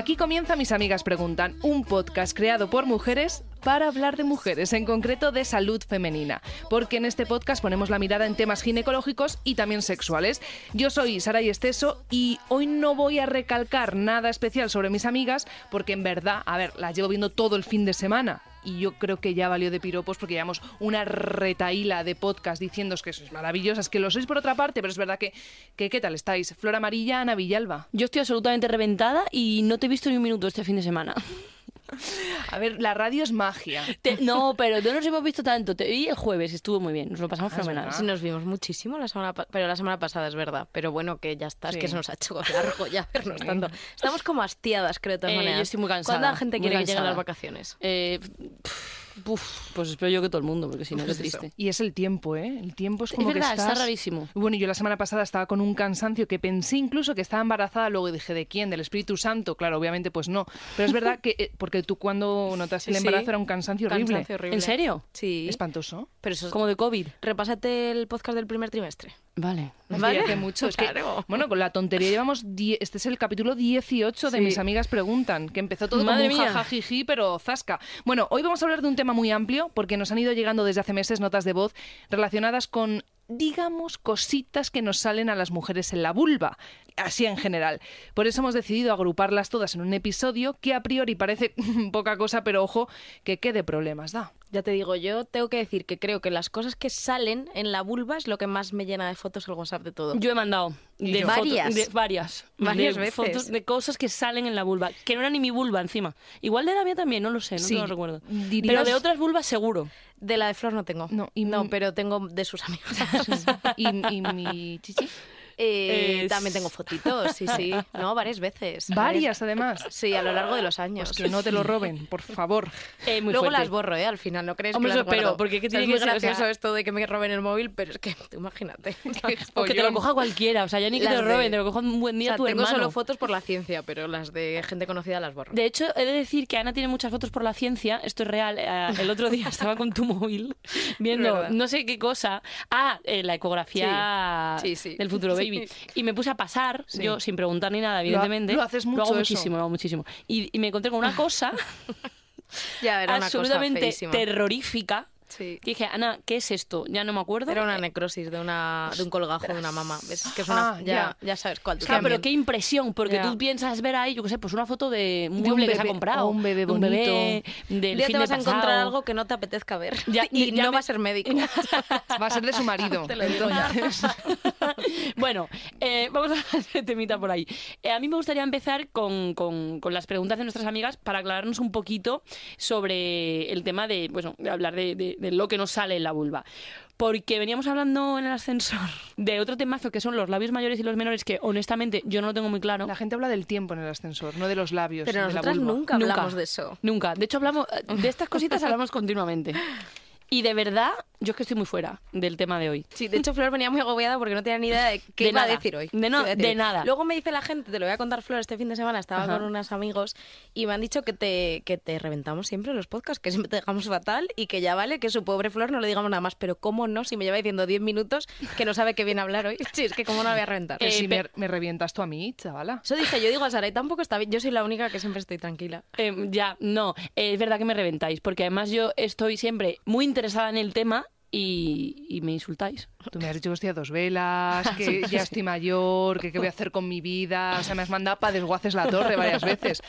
Aquí comienza Mis Amigas Preguntan, un podcast creado por mujeres para hablar de mujeres, en concreto de salud femenina, porque en este podcast ponemos la mirada en temas ginecológicos y también sexuales. Yo soy Sara Esteso y hoy no voy a recalcar nada especial sobre mis amigas, porque en verdad, a ver, las llevo viendo todo el fin de semana y yo creo que ya valió de piropos porque llevamos una retaíla de podcast diciéndos que sois maravillosas, que lo sois por otra parte, pero es verdad que, que ¿qué tal estáis? Flor Amarilla, Ana Villalba. Yo estoy absolutamente reventada y no te he visto ni un minuto este fin de semana. A ver, la radio es magia. Te- no, pero no nos hemos visto tanto. Te vi el jueves, estuvo muy bien, nos lo pasamos Ah, fenomenal. Sí, nos vimos muchísimo la semana pero la semana pasada es verdad. Pero bueno, que ya está, es que se nos ha hecho largo ya vernos tanto. Estamos como hastiadas, creo, de todas Eh, yo maneras. estoy muy cansada, ¿Cuándo la gente quiere que lleguen las vacaciones? Eh, pues espero yo que todo el mundo, porque si no, qué triste. Y es el tiempo, ¿eh? El tiempo es Es como verdad, que estás... está rarísimo. Bueno, yo la semana pasada estaba con un cansancio que pensé incluso que estaba embarazada, luego dije, ¿de quién? ¿Del Espíritu Santo? Claro, obviamente pues no. Pero es verdad que, eh, porque tú cuando notaste el sí. embarazo era un cansancio horrible. Cansancio horrible. ¿En serio? Sí. Espantoso. Pero eso es... Como de COVID. Repásate el podcast del primer trimestre. Vale. ¿Vale? hace mucho. Es que, Claro. bueno, con la tontería llevamos... die- Este es el capítulo 18 de Sí. Mis Amigas Preguntan, que empezó todo Madre como un jajajiji, pero zasca. Bueno, hoy vamos a hablar de un tema muy amplio, porque nos han ido llegando desde hace meses notas de voz relacionadas con digamos, cositas que nos salen a las mujeres en la vulva, así en general. Por eso hemos decidido agruparlas todas en un episodio que a priori parece poca cosa, pero ojo, que qué de problemas da. Ya te digo, yo tengo que decir que creo que las cosas que salen en la vulva es lo que más me llena de fotos el WhatsApp de todo. Yo he mandado de yo? fotos- Varias. de varias, Varias de veces. fotos de cosas que salen en la vulva, que no era ni mi vulva encima. Igual de la mía también, no lo sé, no Sí, te lo recuerdo. dirías- Pero de otras vulvas seguro. De la de Flor no tengo. No, y no pero tengo de sus amigos. ¿Y, y mi chichi? Eh, También tengo fotitos, sí, sí. No, varias veces. Varias, además. Sí, a lo largo de los años. Pues que no te lo roben, por favor. Eh, muy Luego fuerte. las borro, ¿eh? Al final, ¿no crees Hombre, que las guardo? porque ¿qué O sea, tiene es que muy ser? O sea- gracioso esto de que me roben el móvil, pero es que, tú imagínate. O que te lo coja cualquiera, o sea, ya ni que te lo de- roben, te lo coja un buen O día sea, tu tengo hermano. solo fotos por la ciencia, pero las de gente conocida las borro. De hecho, he de decir que Ana tiene muchas fotos por la ciencia, esto es real. eh, el otro día estaba con tu móvil viendo no sé qué cosa. Ah, la ecografía Sí, sí, sí. del futuro baby. Y me puse a pasar, Sí. yo sin preguntar ni nada, evidentemente. lo haces mucho hago eso. muchísimo, lo hago muchísimo. Y, y me encontré con una cosa Ya, era una cosa absolutamente terrorífica. Sí. Que dije, Ana, ¿qué es esto? Ya no me acuerdo. Era una necrosis de, una, de un colgajo de una mamá. Es que es una... Ah, ya, ya sabes cuál. Claro, pero qué impresión, porque Ya. tú piensas ver ahí, yo qué sé, pues una foto de un De mueble que se ha comprado. o un bebé de un bebé, del día fin te de vas a encontrar algo que no te apetezca ver. Ya- y ya no me- va a ser médico. Va a ser de su marido. Te lo digo ya. Bueno, eh, vamos a de temita por ahí. Eh, a mí me gustaría empezar con, con- con las preguntas de nuestras amigas para aclararnos un poquito sobre el tema de, bueno, de hablar de, de- de lo que nos sale en la vulva. Porque veníamos hablando en el ascensor de otro temazo que son los labios mayores y los menores, que honestamente yo no lo tengo muy claro. La gente habla del tiempo en el ascensor, no de los labios. Pero nosotras nunca Nunca. hablamos de eso. Nunca. De hecho, hablamos de estas cositas hablamos continuamente. Y de verdad, yo es que estoy muy fuera del tema de hoy. Sí, de hecho Flor venía muy agobiada porque no tenía ni idea de qué De iba nada. a decir hoy. De no- ¿Qué iba a decir de hoy? nada. Luego me dice la gente, te lo voy a contar Flor, este fin de semana estaba Ajá. con unos amigos y me han dicho que te, que te reventamos siempre en los podcasts, que siempre te dejamos fatal y que ya vale, que su pobre Flor no le digamos nada más. Pero cómo no, si me lleva diciendo 10 minutos que no sabe qué viene a hablar hoy. Sí, es que cómo no la voy a reventar. Eh, si me, me revientas tú a mí, chavala. Eso dije, yo digo a Sara, y tampoco está bien. Yo soy la única que siempre estoy tranquila. Eh, ya, no, eh, es verdad que me reventáis, porque además yo estoy siempre muy interesada en el tema y, y me insultáis. Tú me has dicho que estoy a dos velas, que ya estoy mayor, que qué voy a hacer con mi vida. O sea, me has mandado para desguaces la torre varias veces.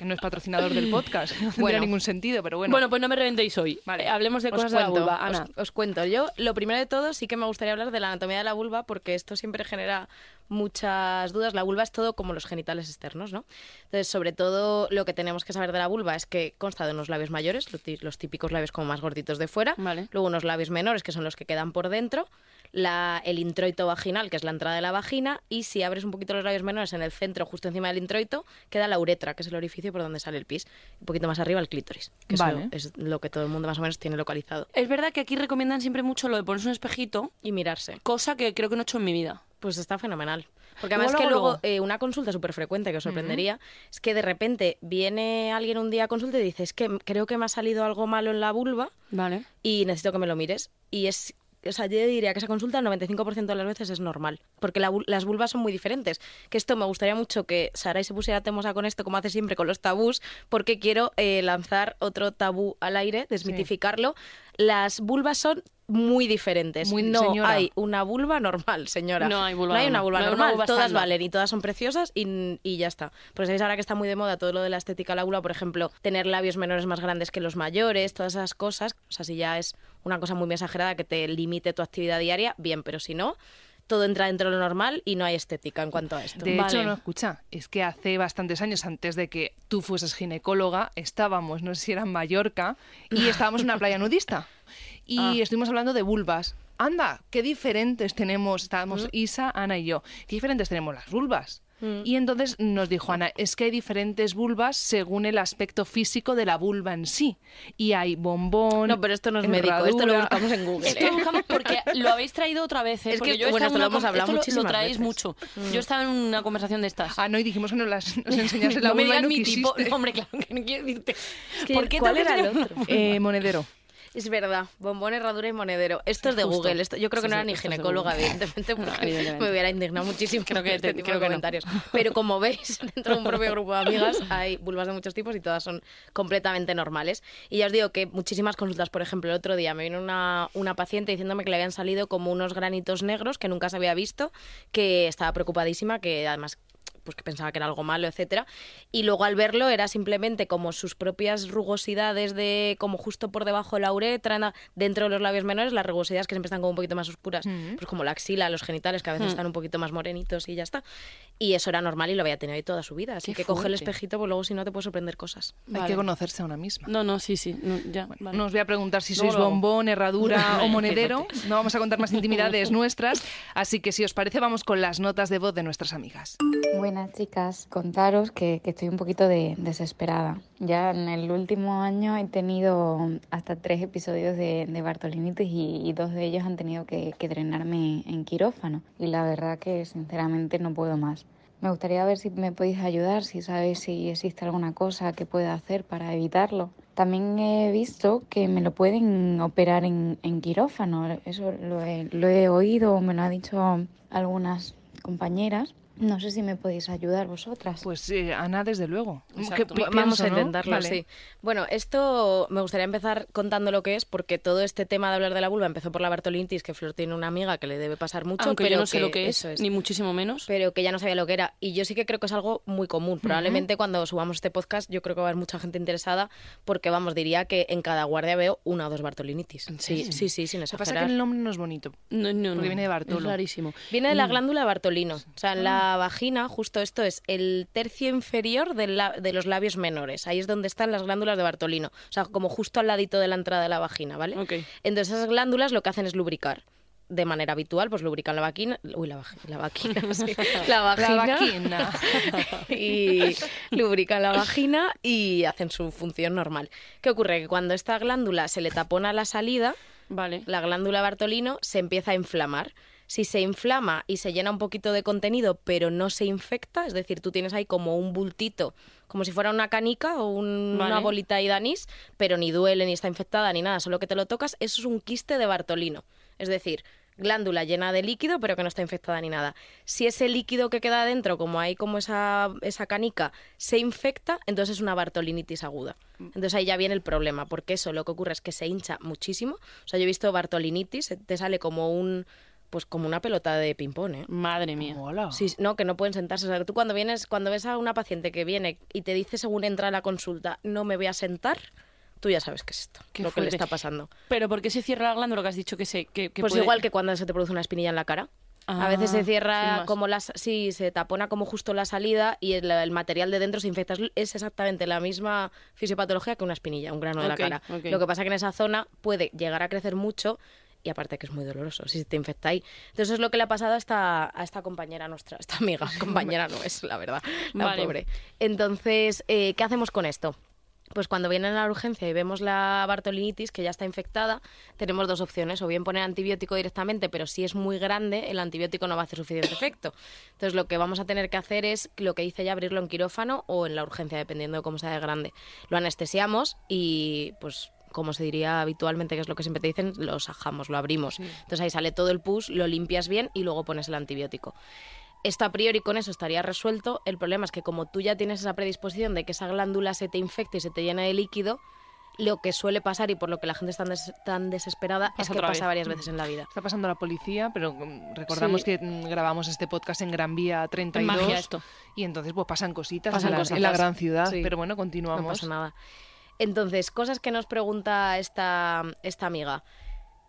Que no es patrocinador del podcast, no tendría Bueno. ningún sentido, pero bueno. Bueno, pues no me reventéis hoy. Vale. Hablemos de Os cosas de la vulva. os- Ana. Os, cuento. Yo, lo primero de todo, sí que me gustaría hablar de la anatomía de la vulva, porque esto siempre genera muchas dudas. La vulva es todo como los genitales externos, ¿no? Entonces, sobre todo, lo que tenemos que saber de la vulva es que consta de unos labios mayores, los típicos labios como más gorditos de fuera, Vale. luego unos labios menores, que son los que quedan por dentro, la, el introito vaginal, que es la entrada de la vagina, y si abres un poquito los labios menores en el centro, justo encima del introito, queda la uretra, que es el orificio por donde sale el pis. Un poquito más arriba el clítoris, que Vale. es lo que todo el mundo más o menos tiene localizado. Es verdad que aquí recomiendan siempre mucho lo de ponerse un espejito, Y mirarse. cosa que creo que no he hecho en mi vida. Pues está fenomenal. Porque Luego, además que luego, luego luego. eh, una consulta súper frecuente que os sorprendería es que de repente viene alguien un día a consulta y dice, es que creo que me ha salido algo malo en la vulva Vale. y necesito que me lo mires. Y es o sea, yo diría que esa consulta el 95% de las veces es normal, porque la las vulvas son muy diferentes. Que esto me gustaría mucho que Saray se pusiera temosa con esto, como hace siempre con los tabús, porque quiero eh, lanzar otro tabú al aire, desmitificarlo. Las vulvas son muy diferentes. Muy- no señora. hay una vulva normal, señora. No hay vulva No hay una vulva No hay una normal. vulva todas valen y todas son preciosas y, y ya está. Pues sabéis ahora que está muy de moda todo lo de la estética de la vulva, por ejemplo, tener labios menores más grandes que los mayores, todas esas cosas. O sea, si ya es una cosa muy exagerada que te limite tu actividad diaria, bien, pero si no, todo entra dentro de lo normal y no hay estética en cuanto a esto. De Vale. hecho, no, escucha, es que hace bastantes años, antes de que tú fueses ginecóloga, estábamos, no sé si era en Mallorca, y estábamos en una playa nudista. Y Ah. estuvimos hablando de vulvas. Anda, qué diferentes tenemos, estábamos Mm. Isa, Ana y yo, qué diferentes tenemos las vulvas. Mm. Y entonces nos dijo Ana, es que hay diferentes vulvas según el aspecto físico de la vulva en sí. Y hay bombón. No, pero esto no es médico, esto lo herradura. buscamos en Google. Esto lo buscamos porque lo habéis traído otra vez. ¿eh? Es Porque que, yo bueno, esto lo hemos hablado esto lo- Lo traéis veces. mucho. Yo estaba en una conversación de estas. Ah, no, y dijimos que nos, las, nos enseñase la no me vulva y digas no mi tipo. quisiste. No, hombre, claro que no quiero decirte. ¿Por qué ¿cuál era el otro? Eh, monedero. Es verdad, bombón, herradura y monedero. Esto es de Justo. Google. Esto, yo creo que Sí, no era ni ginecóloga, evidentemente, porque No, evidentemente. me hubiera indignado muchísimo Creo que este te- tipo creo de que no. comentarios. Pero como veis, dentro de un propio grupo de amigas hay vulvas de muchos tipos y todas son completamente normales. Y ya os digo que muchísimas consultas, por ejemplo, el otro día me vino una, una paciente diciéndome que le habían salido como unos granitos negros que nunca se había visto, que estaba preocupadísima, que además pues que pensaba que era algo malo, etcétera. Y luego al verlo era simplemente como sus propias rugosidades de como justo por debajo de la uretra, dentro de los labios menores, las rugosidades que siempre están como un poquito más oscuras, pues como la axila, los genitales que a veces Mm. están un poquito más morenitos y ya está. Y eso era normal y lo había tenido ahí toda su vida, así Qué que coge el fuerte. espejito, pues luego si no te puede sorprender cosas. Hay que conocerse a una misma. No, no, sí, sí. no, ya, Bueno, vale. No os voy a preguntar si sois hago. bombón, herradura o monedero. No vamos a contar más intimidades nuestras. Así que si os parece, vamos con las notas de voz de nuestras amigas. Buenas chicas, contaros que, que estoy un poquito de- desesperada. Ya en el último año he tenido hasta tres episodios de, de Bartolinitis y, y dos de ellos han tenido que, que drenarme en quirófano. Y la verdad que sinceramente no puedo más. Me gustaría ver si me podéis ayudar, si sabéis si existe alguna cosa que pueda hacer para evitarlo. También he visto que me lo pueden operar en, en quirófano. Eso lo he, lo he oído, me lo han dicho algunas compañeras. No sé si me podéis ayudar vosotras. Pues eh, Ana, desde luego. Que Vamos a ¿no? intentarlo, Vale. sí. Bueno, esto me gustaría empezar contando lo que es, porque todo este tema de hablar de la vulva empezó por la Bartolinis, que Flor tiene una amiga que le debe pasar mucho, Aunque pero yo no sé lo que es, ni muchísimo menos. pero que ya no sabía lo que era. Y yo sí que creo que es algo muy común. Probablemente cuando subamos este podcast yo creo que va a haber mucha gente interesada porque, vamos, diría que en cada guardia veo una o dos Bartolinitis. Sí, serio? sí, sí, sin Lo que pasa es exagerar. que el nombre no es bonito. No, no, no. Porque viene de Bartolo. Es rarísimo. Viene de la Mm. glándula Bartolino. O sea, en la vagina, justo esto es el tercio inferior del la- de los labios menores. Ahí es donde están las glándulas de Bartolino. O sea, como justo al ladito de la entrada de la vagina, ¿vale? Ok. Entonces esas glándulas lo que hacen es lubricar. De manera habitual, pues lubrican la vagina. Uy, la, vagi- la vagina. sí. La vagina. La vaquina. y lubrican la vagina y hacen su función normal. ¿Qué ocurre? Que cuando esta glándula se le tapona la salida, Vale. la glándula Bartolino se empieza a inflamar. Si se inflama y se llena un poquito de contenido, pero no se infecta, es decir, tú tienes ahí como un bultito, como si fuera una canica o un- Vale. una bolita de anís, pero ni duele, ni está infectada, ni nada, solo que te lo tocas, eso es un quiste de Bartolino. Es decir, glándula llena de líquido, pero que no está infectada ni nada. Si ese líquido que queda adentro, como hay como esa, esa canica, se infecta, entonces es una bartolinitis aguda. Entonces ahí ya viene el problema, porque eso lo que ocurre es que se hincha muchísimo. O sea, yo he visto bartolinitis, te sale como un pues como una pelota de ping-pong, ¿eh? Madre mía. Hola. Sí, no, que no pueden sentarse. O sea, tú cuando vienes, cuando ves a una paciente que viene y te dice según entra a la consulta, no me voy a sentar, tú ya sabes qué es esto, Qué lo que le está pasando. Pero ¿por qué se cierra la glándula que has dicho que se que, que Pues puede- igual que cuando se te produce una espinilla en la cara. Ah, a veces se sin cierra como las sí, se tapona como justo la salida y el, el material de dentro se infecta. Es- Es exactamente la misma fisiopatología que una espinilla, un grano de la cara. Lo que pasa que en esa zona puede llegar a crecer mucho y aparte que es muy doloroso si se te infecta ahí. Entonces es lo que le ha pasado a esta, a esta compañera nuestra, esta amiga, compañera no es, la verdad, la Vale. pobre. Entonces, eh, ¿qué hacemos con esto? Pues cuando vienen a la urgencia y vemos la bartolinitis que ya está infectada, tenemos dos opciones, o bien poner antibiótico directamente, pero si es muy grande, el antibiótico no va a hacer suficiente efecto. Entonces lo que vamos a tener que hacer es lo que dice ya abrirlo en quirófano o en la urgencia, dependiendo de cómo sea de grande. Lo anestesiamos y pues como se diría habitualmente, que es lo que siempre te dicen, lo sajamos, lo abrimos. Entonces ahí sale todo el pus, lo limpias bien y luego pones el antibiótico. Esto a priori con eso estaría resuelto. El problema es que como tú ya tienes esa predisposición de que esa glándula se te infecte y se te llena de líquido, lo que suele pasar y por lo que la gente está tan, des- tan desesperada es que pasa vez. varias veces en la vida. Está pasando la policía, pero mm, recordamos Sí. que mm, grabamos este podcast en Gran Vía 32. magia esto. Y entonces pues pasan cositas, Pasan en, la, en cositas. la gran ciudad. Sí. Pero bueno, No continuamos. pasa nada. Entonces, cosas que nos pregunta esta, esta amiga.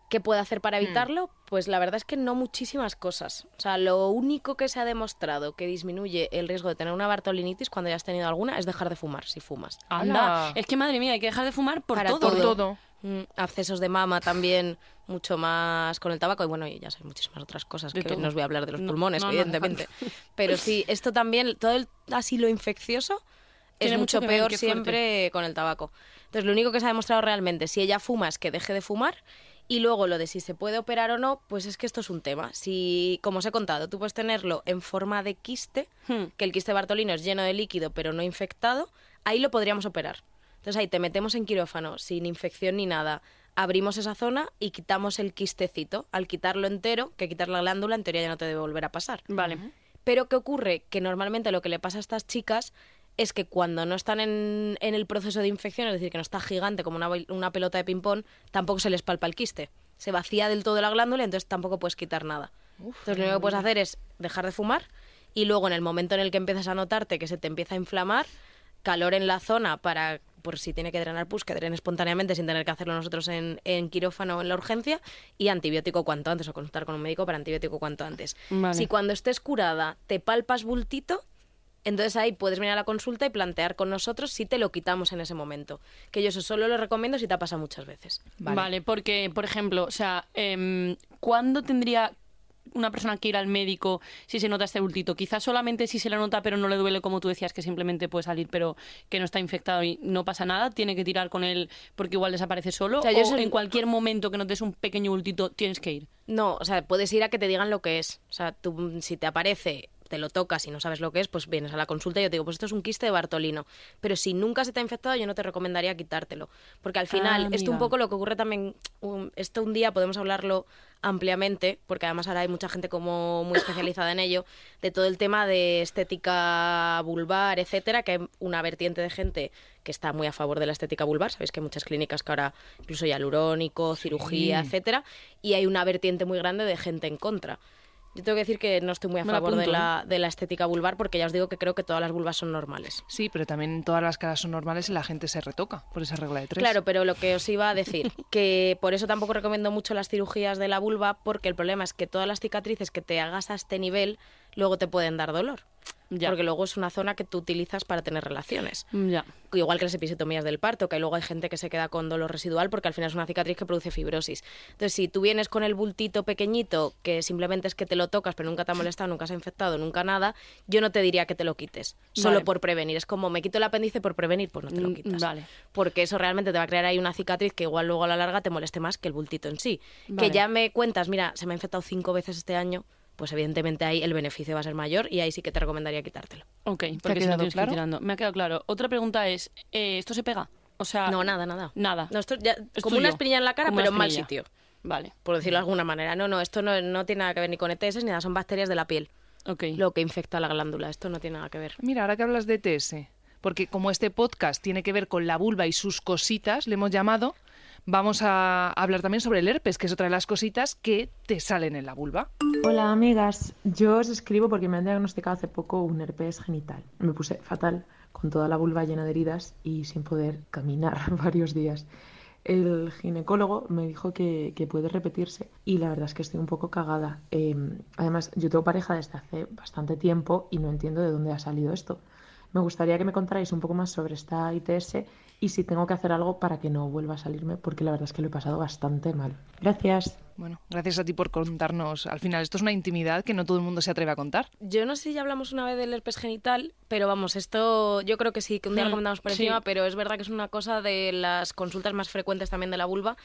¿Qué puede hacer para evitarlo? Pues la verdad es que no muchísimas cosas. O sea, lo único que se ha demostrado que disminuye el riesgo de tener una bartolinitis cuando ya has tenido alguna es dejar de fumar, si fumas. Anda, es que madre mía, hay que dejar de fumar por Para todo. Por todo. Mm, abscesos de mama también, mucho más con el tabaco y bueno, y ya sabes, muchísimas otras cosas De que todo. no os voy a hablar de los No, pulmones, no, no hace evidentemente. Pero sí, esto también, todo el asilo infeccioso es mucho peor siempre con el tabaco. Entonces, lo único que se ha demostrado realmente, si ella fuma es que deje de fumar y luego lo de si se puede operar o no, pues es que esto es un tema. Si, como os he contado, tú puedes tenerlo en forma de quiste, Hmm. que el quiste bartolino es lleno de líquido pero no infectado, ahí lo podríamos operar. Entonces ahí te metemos en quirófano sin infección ni nada, abrimos esa zona y quitamos el quistecito. Al quitarlo entero, que quitar la glándula, en teoría ya no te debe volver a pasar. Vale. Pero ¿qué ocurre? Que normalmente lo que le pasa a estas chicas es que cuando no están en, en el proceso de infección, es decir, que no está gigante como una, una pelota de ping-pong, tampoco se les palpa el quiste. Se vacía del todo la glándula, entonces tampoco puedes quitar nada. entonces lo único que puedes hacer es dejar de fumar y luego en el momento en el que empiezas a notarte que se te empieza a inflamar, calor en la zona para por si tiene que drenar pus, que drene espontáneamente sin tener que hacerlo nosotros en, en quirófano o en la urgencia, y antibiótico cuanto antes, o consultar con un médico para antibiótico cuanto antes. Vale. Si cuando estés curada te palpas bultito, entonces ahí puedes venir a la consulta y plantear con nosotros si te lo quitamos en ese momento. Que yo eso solo lo recomiendo si te ha pasado muchas veces. Vale. porque, por ejemplo, o sea, em, ¿cuándo tendría una persona que ir al médico si se nota este bultito? Quizás solamente si se le nota pero no le duele, como tú decías, que simplemente puede salir pero que no está infectado y no pasa nada, tiene que tirar con él porque igual desaparece solo, O sea, yo o eso- en cualquier momento que notes un pequeño bultito tienes que ir. No, o sea, puedes ir a que te digan lo que es. O sea, tú si te aparece, te lo tocas y no sabes lo que es, pues vienes a la consulta y yo te digo, pues esto es un quiste de Bartolino. Pero si nunca se te ha infectado, yo no te recomendaría quitártelo. Porque al final, Ah, esto un poco lo que ocurre también, un- esto un día podemos hablarlo ampliamente, porque además ahora hay mucha gente como muy especializada en ello, de todo el tema de estética vulvar, etcétera, que hay una vertiente de gente que está muy a favor de la estética vulvar, sabéis que hay muchas clínicas que ahora incluso hialurónico, cirugía, Sí. etcétera, y hay una vertiente muy grande de gente en contra. Yo tengo que decir que no estoy muy a Me favor de apunto, ¿eh? la, de la estética vulvar porque ya os digo que creo que todas las vulvas son normales. Sí, pero también todas las caras son normales y la gente se retoca por esa regla de tres. Claro, pero lo que os iba a decir, que por eso tampoco recomiendo mucho las cirugías de la vulva, porque el problema es que todas las cicatrices que te hagas a este nivel luego te pueden dar dolor. Ya. Porque luego es una zona que tú utilizas para tener relaciones. Ya. Igual que las episiotomías del parto, que luego hay gente que se queda con dolor residual porque al final es una cicatriz que produce fibrosis. Entonces, si tú vienes con el bultito pequeñito, que simplemente es que te lo tocas, pero nunca te ha molestado, nunca se ha infectado, nunca nada, yo no te diría que te lo quites. Solo Vale. por prevenir. Es como, me quito el apéndice por prevenir, pues no te lo Mm, quitas. vale. Porque eso realmente te va a crear ahí una cicatriz que igual luego a la larga te moleste más que el bultito en sí. Vale. Que ya me cuentas, mira, se me ha infectado cinco veces este año, pues evidentemente ahí el beneficio va a ser mayor y ahí sí que te recomendaría quitártelo. Ok, porque si no tienes que ir tirando. Me ha quedado claro. Otra pregunta es, eh, ¿esto se pega? O sea, No, nada, nada. Nada. No, esto ya, Es como una tuyo. espinilla en la cara, Como una pero en mal sitio, Vale, por decirlo de alguna manera. No, no, esto no, no tiene nada que ver ni con ETS ni nada, son bacterias de la piel, ok. lo que infecta la glándula. Esto no tiene nada que ver. Mira, ahora que hablas de TS, porque como este podcast tiene que ver con la vulva y sus cositas, le hemos llamado, vamos a hablar también sobre el herpes, que es otra de las cositas que te salen en la vulva. Hola amigas, yo os escribo porque me han diagnosticado hace poco un herpes genital. Me puse fatal, con toda la vulva llena de heridas y sin poder caminar varios días. El ginecólogo me dijo que, que puede repetirse y la verdad es que estoy un poco cagada. Eh, además, yo tengo pareja desde hace bastante tiempo y no entiendo de dónde ha salido esto. Me gustaría que me contarais un poco más sobre esta ITS y si tengo que hacer algo para que no vuelva a salirme, porque la verdad es que lo he pasado bastante mal. Gracias. Bueno, gracias a ti por contarnos. Al final, esto es una intimidad que no todo el mundo se atreve a contar. Yo no sé si ya hablamos una vez del herpes genital, pero vamos, esto yo creo que sí, que un día Hmm, lo comentamos por sí. encima, pero es verdad que es una cosa de las consultas más frecuentes también de la vulva.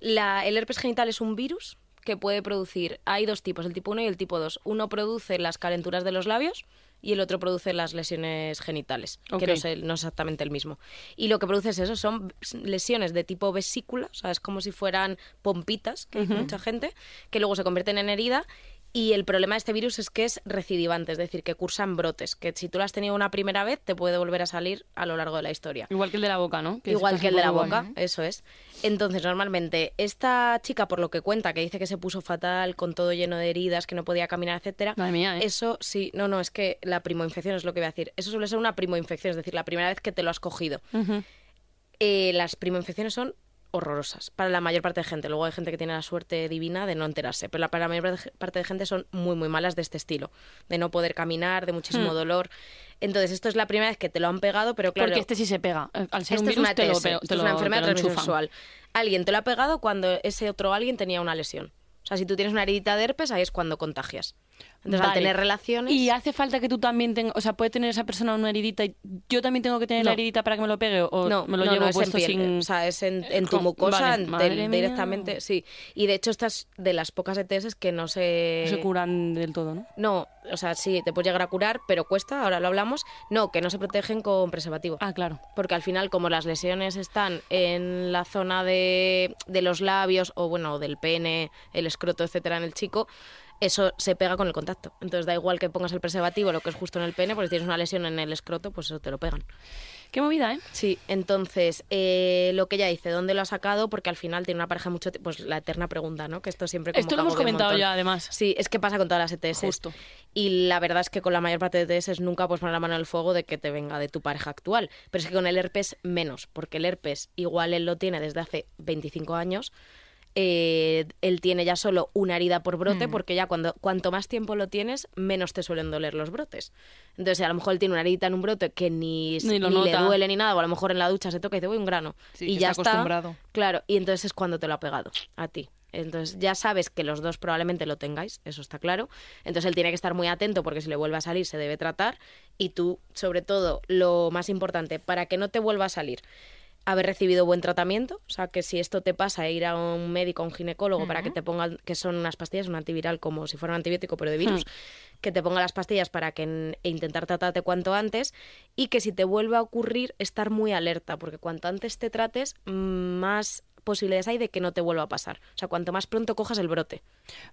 La- el herpes genital es un virus que puede producir, hay dos tipos, el tipo 1 y el tipo 2. Uno produce las calenturas de los labios y el otro produce las lesiones genitales, que no es, el- no es exactamente el mismo. Y lo que produce es eso, son lesiones de tipo vesícula, o sea, es como si fueran pompitas, que dice mucha gente, que luego se convierten en herida. Y el problema de este virus es que es recidivante, es decir, que cursan brotes, que si tú lo has tenido una primera vez, te puede volver a salir a lo largo de la historia. Igual que el de la boca, ¿no? Igual que el de la boca, eso es. Entonces, normalmente, esta chica, por lo que cuenta, que dice que se puso fatal, con todo lleno de heridas, que no podía caminar, etcétera, Madre mía, ¿eh? eso sí, no, no, es que la primoinfección es lo que voy a decir. Eso suele ser una primoinfección, es decir, la primera vez que te lo has cogido. Ujú. Eh, las primoinfecciones son horrorosas para la mayor parte de gente. Luego hay gente que tiene la suerte divina de no enterarse, pero para la mayor parte de gente son muy, muy malas de este estilo, de no poder caminar, de muchísimo Hmm. dolor. Entonces, esto es la primera vez que te lo han pegado, pero claro... Porque este sí se pega. Al ser Esto un es virus, una te lo, esto es enfermedad de transmisión sexual. Alguien te lo ha pegado cuando ese otro alguien tenía una lesión. O sea, si tú tienes una heridita de herpes, ahí es cuando contagias. Entonces, al tener relaciones... Y hace falta que tú también tengas, o sea, puede tener esa persona una heridita y yo también tengo que tener la heridita para que me lo pegue o no, me lo no, llevo puesto piel, sin o sea, es en, en tu mucosa vale, en- directamente, sí. Y de hecho esta es de las pocas ETS que no se... no se curan del todo, ¿no? No, o sea, sí, te puedes llegar a curar, pero cuesta, ahora lo hablamos. No, que no se protegen con preservativo. Ah, claro. Porque al final, como las lesiones están en la zona de, de los labios o, bueno, del pene, el escroto, etcétera, en el chico, eso se pega con el contacto. Entonces da igual que pongas el preservativo, lo que es justo en el pene, porque si tienes una lesión en el escroto, pues eso te lo pegan. Qué movida, ¿eh? Sí, entonces, eh, lo que ella dice, ¿dónde lo ha sacado? Porque al final tiene una pareja mucho tiempo, pues la eterna pregunta, ¿no? Que esto siempre como Esto lo hemos comentado ya, además. Sí, es que pasa con todas las ETS. Justo. Y la verdad es que con la mayor parte de ETS nunca puedes poner la mano en el fuego de que te venga de tu pareja actual. Pero es que con el herpes menos, porque el herpes igual él lo tiene desde hace 25 años. Eh, él tiene ya solo una herida por Mm. brote, porque ya cuando cuanto más tiempo lo tienes, menos te suelen doler los brotes. Entonces, a lo mejor él tiene una herida en un brote que ni, Ni lo ni le duele ni nada, o a lo mejor en la ducha se toca y dice, voy un grano. Sí, y que ya está está. acostumbrado. Claro, y entonces es cuando te lo ha pegado a ti. Entonces ya sabes que los dos probablemente lo tengáis, eso está claro. Entonces él tiene que estar muy atento porque si le vuelve a salir se debe tratar. Y tú, sobre todo, lo más importante, para que no te vuelva a salir, haber recibido buen tratamiento. O sea, que si esto te pasa, ir a un médico, a un ginecólogo, para que te pongan, que son unas pastillas, un antiviral como si fuera un antibiótico, pero de virus, que te ponga las pastillas para que e intentar tratarte cuanto antes. Y que si te vuelve a ocurrir, estar muy alerta, porque cuanto antes te trates, mm, más posibilidades hay de que no te vuelva a pasar. O sea, cuanto más pronto cojas el brote.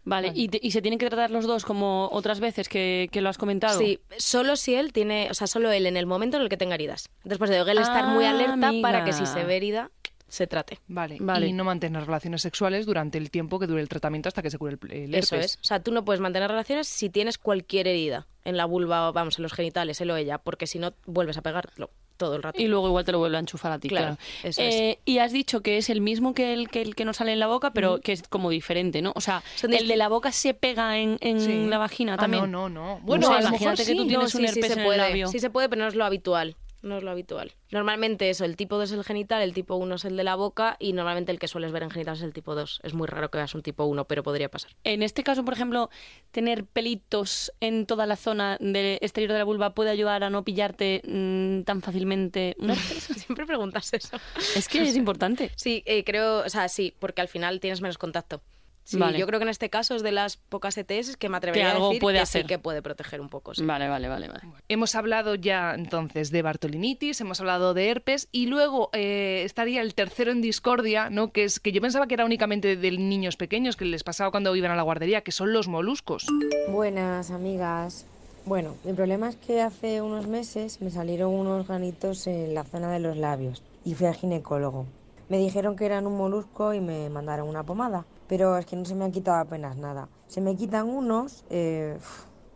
Vale, ¿Y, te- y se tienen que tratar los dos como otras veces que, que lo has comentado. Sí, solo si él tiene, o sea, solo él en el momento en el que tenga heridas. Después de él estar muy Ah, alerta para que si se ve herida, se trate. Vale. Vale. Y no mantener relaciones sexuales durante el tiempo que dure el tratamiento hasta que se cure el, el Eso es. O sea, tú no puedes mantener relaciones si tienes cualquier herida en la vulva, o, vamos, en los genitales, él o ella, porque si no, vuelves a pegarlo todo el rato. Y luego igual te lo vuelve a enchufar a ti, Claro, claro. eso Eh, Y has dicho que es el mismo que el que, el que nos sale en la boca, pero que es como diferente, ¿no? O sea, Son el de la boca se pega en, en Sí. la vagina Ah, también. no, no, no. Bueno, o sea, a lo mejor imagínate que tú tienes No, un sí, sí herpes se en el puede. labio. Sí se puede, pero no es lo habitual. No es lo habitual. Normalmente eso, el tipo 2 es el genital, el tipo 1 es el de la boca y normalmente el que sueles ver en genital es el tipo 2. Es muy raro que veas un tipo 1, pero podría pasar. En este caso, por ejemplo, tener pelitos en toda la zona del exterior de la vulva puede ayudar a no pillarte mm, tan fácilmente herpes. Siempre preguntas eso. es que es importante. Sí, eh, creo, o sea, sí, porque al final tienes menos contacto. Sí, Vale. yo creo que en este caso es de las pocas ETS que me atrevería Que algo a decir puede que hacer. sí que puede proteger un poco. sí. Vale, vale, vale, vale. Hemos hablado ya entonces de Bartolinitis, hemos hablado de herpes y luego eh, estaría el tercero en discordia, ¿no? Que es que yo pensaba que era únicamente de niños pequeños que les pasaba cuando iban a la guardería, que son los moluscos. Buenas amigas. Bueno, mi problema es que hace unos meses me salieron unos granitos en la zona de los labios y fui al ginecólogo. Me dijeron que eran un molusco y me mandaron una pomada, pero es que no se me han quitado apenas nada. Se me quitan unos, eh,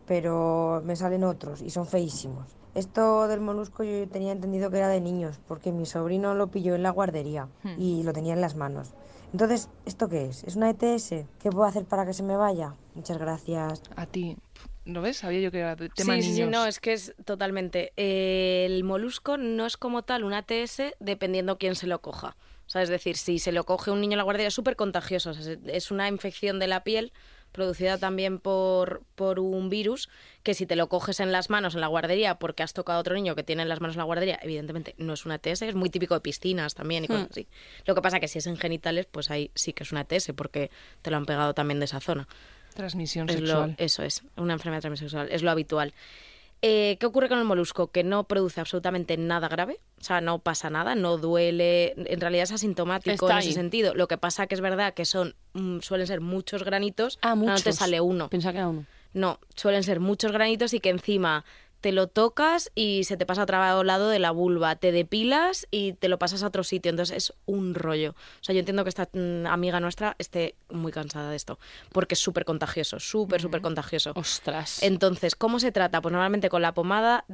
pero me salen otros y son feísimos. Esto del molusco yo tenía entendido que era de niños, porque mi sobrino lo pilló en la guardería y lo tenía en las manos. Entonces, ¿esto qué es? ¿Es una ETS? ¿Qué puedo hacer para que se me vaya? Muchas gracias. A ti, ¿no ves? Sabía yo que era de tema sí, sí, niños. sí, no, es que es totalmente. eh, el molusco no es como tal una ATS dependiendo quién se lo coja. O sea, es decir, si se lo coge un niño en la guardería es súper contagioso. o sea, es- una infección de la piel producida también por, por un virus que si te lo coges en las manos en la guardería porque has tocado a otro niño que tiene en las manos en la guardería, evidentemente no es una TS, es muy típico de piscinas también y cosas así. Lo que pasa que si es en genitales, pues ahí sí que es una TS porque te lo han pegado también de esa zona. Transmisión Es lo- sexual. eso es, una enfermedad transmisión sexual, es lo habitual. Eh, ¿Qué ocurre con el molusco? Que no produce absolutamente nada grave, o sea, no pasa nada, no duele, en realidad es asintomático en ese sentido. Lo que pasa que es verdad que son mm, suelen ser muchos granitos, Ah, no te sale uno. Pensaba que era uno. No, suelen ser muchos granitos y que encima te lo tocas y se te pasa a otro lado de la vulva, te depilas y te lo pasas a otro sitio, entonces es un rollo. O sea, yo entiendo que esta mm, amiga nuestra esté muy cansada de esto, porque es súper contagioso, súper, súper contagioso. Ostras. Entonces, ¿cómo se trata? Pues normalmente con la pomada,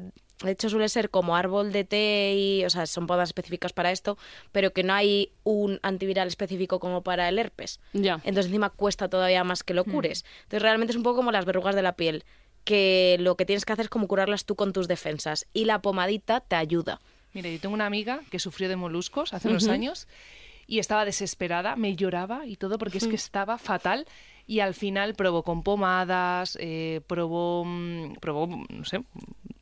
de hecho suele ser como árbol de té y, o sea, son pomadas específicas para esto, pero que no hay un antiviral específico como para el herpes. Ya. Entonces encima cuesta todavía más que lo cures. Entonces realmente es un poco como las verrugas de la piel, que lo que tienes que hacer es como curarlas tú con tus defensas y la pomadita te ayuda. Mira, yo tengo una amiga que sufrió de moluscos hace unos años y estaba desesperada, me lloraba y todo porque es que estaba fatal y al final probó con pomadas, eh, probó, mm, probó, no sé,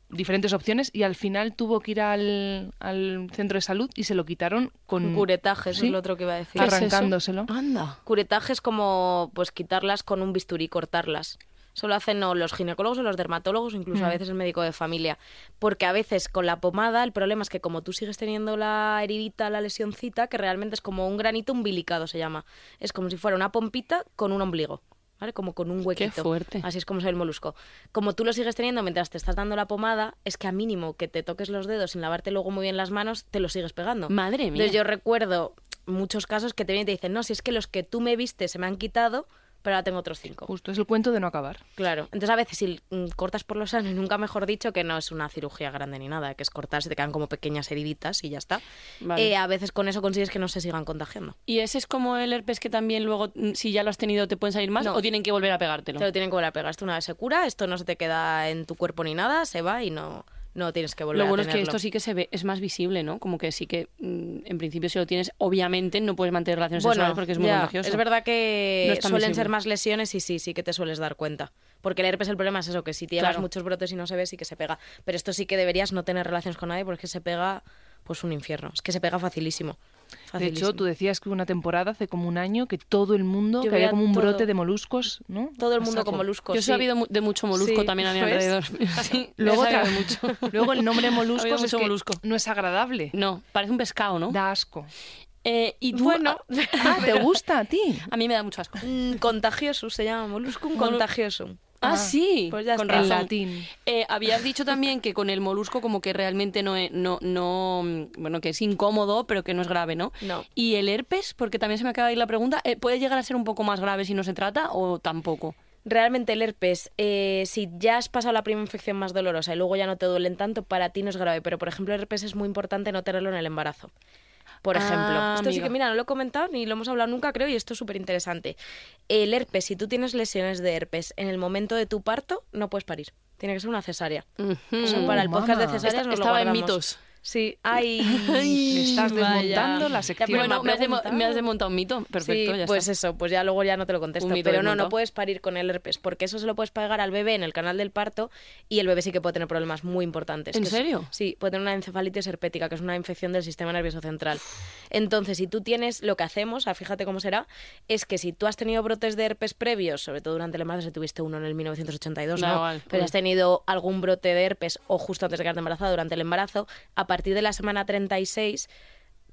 diferentes opciones y al final tuvo que ir al, al centro de salud y se lo quitaron con Curetaje, eso Sí. es lo otro que iba a decir. ¿Qué es arrancándoselo. Anda. Curetaje es como pues quitarlas con un bisturí, cortarlas. Eso lo hacen o los ginecólogos o los dermatólogos, incluso a Mm. veces el médico de familia. Porque a veces con la pomada el problema es que como tú sigues teniendo la heridita, la lesioncita, que realmente es como un granito umbilicado se llama. Es como si fuera una pompita con un ombligo. ¿Vale? Como con un huequito. fuerte. Así es como es el molusco. Como tú lo sigues teniendo mientras te estás dando la pomada, es que a mínimo que te toques los dedos sin lavarte luego muy bien las manos, te lo sigues pegando. Madre mía. Entonces yo recuerdo muchos casos que te vienen y te dicen, no, si es que los que tú me viste se me han quitado, pero ahora tengo otros cinco. Justo, es el cuento de no acabar. Claro. Entonces a veces si mm, cortas por los años, nunca mejor dicho que no es una cirugía grande ni nada, que es cortar, se te quedan como pequeñas heriditas y ya está. Vale. Eh, a veces con eso consigues que no se sigan contagiando. ¿Y ese es como el herpes que también luego, mm, si ya lo has tenido, te pueden salir más No. o tienen que volver a pegártelo? Te lo tienen que volver a pegar. Esto una vez se cura, esto no se te queda en tu cuerpo ni nada, se va y no, no tienes que volver Lo a bueno es que esto sí que se ve, es más visible, ¿no? Como que sí que, mm, en principio, si lo tienes, obviamente no puedes mantener relaciones sexuales porque es muy ya, contagioso. Es verdad que No es tan suelen visible. ser más lesiones y sí, sí que te sueles dar cuenta. Porque el herpes el problema es eso, que si tienes Claro. muchos brotes y no se ve, sí que se pega. Pero esto sí que deberías no tener relaciones con nadie porque se pega pues un infierno. Es que se pega facilísimo. De Facilísimo. hecho, tú decías que hubo una temporada hace como un año que todo el mundo, Yo que había como un todo. brote de moluscos, ¿no? Todo el mundo con moluscos. Yo he sí. sabido mu- de mucho molusco Sí, también a mi alrededor. Sí, Luego, he sabido otra- de mucho. Luego el nombre moluscos habido es mucho que molusco. no es agradable. No, parece un pescado, ¿no? Da asco. Eh, y tú, Bueno, Ah, ¿te gusta a ti? a, mí me da mucho asco. mm, contagioso se llama, moluscum Molu- contagioso. Ah, Ah, sí, pues ya con razón. latín. Eh, habías dicho también que con el molusco como que realmente no, es- no, no, mm, bueno, que es incómodo, pero que no es grave, ¿no? No. Y el herpes, porque también se me acaba de ir la pregunta, eh, ¿puede llegar a ser un poco más grave si no se trata o tampoco? Realmente el herpes, eh, si ya has pasado la primera infección más dolorosa y luego ya no te duelen tanto, para ti no es grave. Pero, por ejemplo, el herpes es muy importante no tenerlo en el embarazo. Por Ah, ejemplo, esto sí que, mira, no lo he comentado ni lo hemos hablado nunca, creo, y esto es súper interesante. El herpes, si tú tienes lesiones de herpes en el momento de tu parto, no puedes parir. Tiene que ser una cesárea. Eso para el podcast de cesáreas Esta- nos lo estaba en mitos. Sí, ay. Le estás Vaya. desmontando la Ya, sección. pero Bueno, me has, me has desmontado un mito. Perfecto, sí, ya pues está. eso, pues ya luego ya no te lo contesto. Pero no, no puedes parir con el herpes, porque eso se lo puedes pegar al bebé en el canal del parto y el bebé sí que puede tener problemas muy importantes. ¿En es- serio? sí, puede tener una encefalitis herpética, que es una infección del sistema nervioso central. Entonces, si tú tienes, lo que hacemos, ah, fíjate cómo será, es que si tú has tenido brotes de herpes previos, sobre todo durante el embarazo, si tuviste uno en el 1982, Da ¿no? Pero has tenido algún brote de herpes o justo antes de quedarte embarazada durante el embarazo, a partir de la semana 36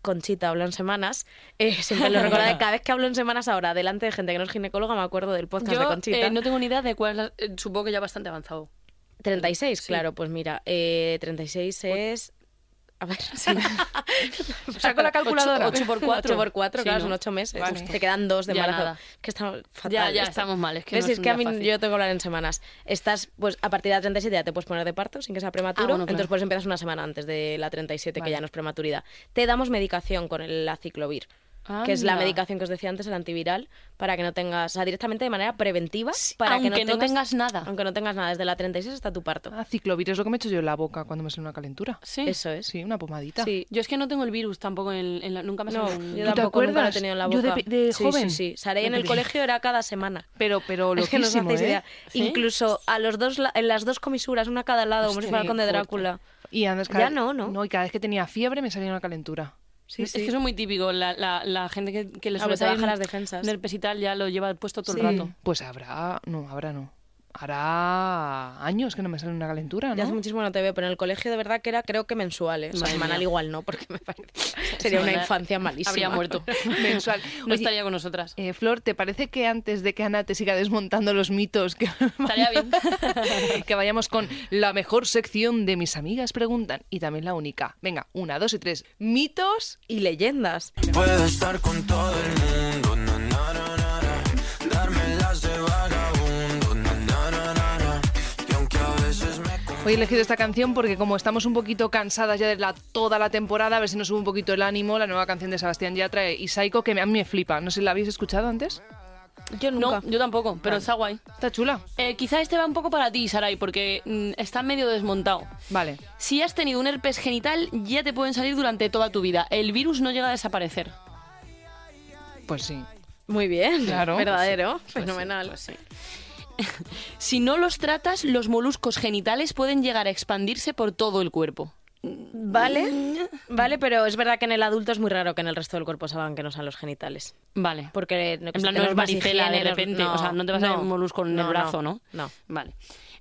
Conchita hablo en semanas, eh, siempre lo recordaré, cada vez que hablo en semanas ahora, delante de gente que no es ginecóloga, me acuerdo del podcast de Conchita. eh, no tengo ni idea de cuál eh, supongo que ya bastante avanzado. 36, claro, pues mira, eh, 36 es... A ver, Saco la calculadora. 8 por 4. 8 por 4, Sí, claro, ¿no? son 8 meses. Vale. Te quedan dos de Ya embarazo. Que estamos fatal. Ya, ya estamos mal, es que ¿Ves? no es es que a mí fácil. yo tengo que hablar en semanas. Estás, pues a partir de la 37 ya te puedes poner de parto sin que sea prematuro. Ah, bueno, claro. Entonces, pues empiezas una semana antes de la 37, Vale. que ya no es prematuridad. Te damos medicación con el que es la medicación que os decía antes, el antiviral, para que no tengas, o sea, directamente de manera preventiva, para aunque que no, no tengas nada. Aunque no tengas nada, desde la 36 hasta tu parto. Ah, ciclovir es lo que me echo yo en la boca cuando me sale una calentura. Sí. Eso es. Sí, una pomadita. Sí. Yo es que no tengo el virus tampoco en, en la- nunca me No, un- yo ¿Tú te tampoco nunca lo he tenido en la Yo boca. de pe- de Sí, joven. Sí, sí. Saré en el colegio era cada semana. Pero, pero Es que no hacéis ¿eh? idea. ¿Sí? Incluso a los dos, la- en las dos comisuras, una a cada lado, como si fuera el conde Drácula. Y antes, Ya no, ¿no? No, y cada vez que tenía fiebre me salía una calentura. Sí, es sí. que eso es muy típico. La, la, la gente que, que le suele baja las defensas. Nerpes y tal ya lo lleva puesto todo Sí. el rato. Pues habrá... No, habrá no. Hará años que no me sale una calentura, Ya hace ¿no? muchísimo no te veo, pero en el colegio de verdad que era creo que mensual, ¿eh? O sea, semanal igual no, porque me parece sería una infancia malísima. Habría muerto. Mensual. No Oye, estaría con nosotras. eh, Flor, ¿te parece que antes de que Ana te siga desmontando los mitos, que, Estaría bien. que vayamos con la mejor sección de mis amigas preguntan y también la única? Venga, una, dos y tres. Mitos Y leyendas. Puedo estar con todo el mundo, Hoy he elegido esta canción porque como estamos un poquito cansadas ya de la, toda la temporada, a ver si nos sube un poquito el ánimo, la nueva canción de Sebastián Yatra y Saiko, que a mí me flipa. No sé si la habéis escuchado antes. Yo nunca. No, yo tampoco, pero está guay. Está chula. Eh, quizá este va un poco para ti, Sarai, porque mm, está medio desmontado. Vale. Si has tenido un herpes genital, ya te pueden salir durante toda tu vida. El virus no llega a desaparecer. Pues sí. Muy bien. Claro. Verdadero. Fenomenal. Si no los tratas, los moluscos genitales pueden llegar a expandirse por todo el cuerpo. Vale, vale, pero es verdad que en el adulto es muy raro que en el resto del cuerpo salgan que no sean los genitales. Vale. Porque En plan, no es varicela de repente. o sea, no te vas a ver un molusco en el brazo, ¿no? No. Vale.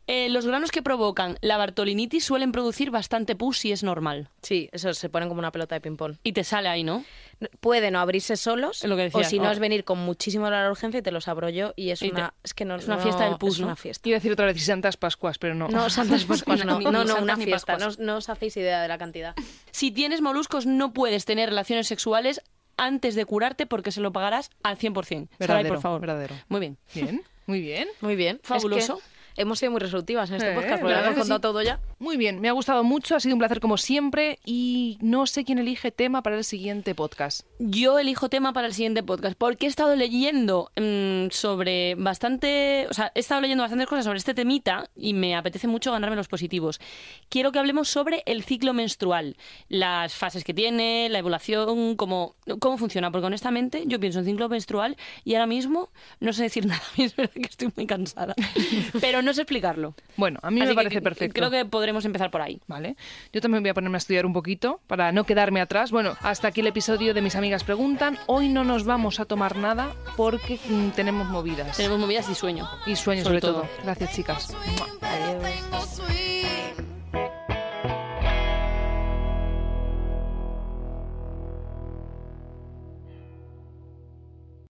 Eh, los granos que provocan la bartolinitis suelen producir bastante pus si es normal. Sí, eso se ponen como una pelota de ping-pong. Y te sale ahí, ¿no? No- Pueden o abrirse solos, Es lo que decía, o si no oh. es venir con muchísimo dolor a la urgencia y te los abro yo y es Y te- una... Es que no, es una no- fiesta del pus, es ¿no? una fiesta. Iba a decir otra vez y Santas Pascuas, pero no. No, Santas Pascuas no. Ni- No, ni no, santas una ni fiesta. No, Pascuas. no os hacéis idea de la cantidad. Si tienes moluscos, no puedes tener relaciones sexuales antes de curarte porque se lo pagarás al 100%. Sarai, Verdadero, por favor. verdadero. Muy bien. Bien, muy bien. Muy bien. Fabuloso. Es que hemos sido muy resolutivas en este Eh, podcast porque lo hemos contado sí. todo ya. Muy bien, me ha gustado mucho, ha sido un placer como siempre y no sé quién elige tema para el siguiente podcast. Yo elijo tema para el siguiente podcast porque he estado leyendo mm, sobre bastante, o sea, he estado leyendo bastantes cosas sobre este temita y me apetece mucho ganarme los positivos. Quiero que hablemos sobre el ciclo menstrual, las fases que tiene, la evolución, cómo, cómo funciona, porque honestamente yo pienso en ciclo menstrual y ahora mismo no sé decir nada, es verdad que estoy muy cansada, pero no sé explicarlo. Bueno, a mí Así me parece perfecto. Creo que podremos empezar por ahí. Vale. Yo también voy a ponerme a estudiar un poquito para no quedarme atrás. Bueno, hasta aquí el episodio de Mis Amigas Preguntan. Hoy no nos vamos a tomar nada porque mm, tenemos movidas. Tenemos movidas y sueño. Y sueños sobre sobre, todo. todo. Gracias, chicas. Adiós.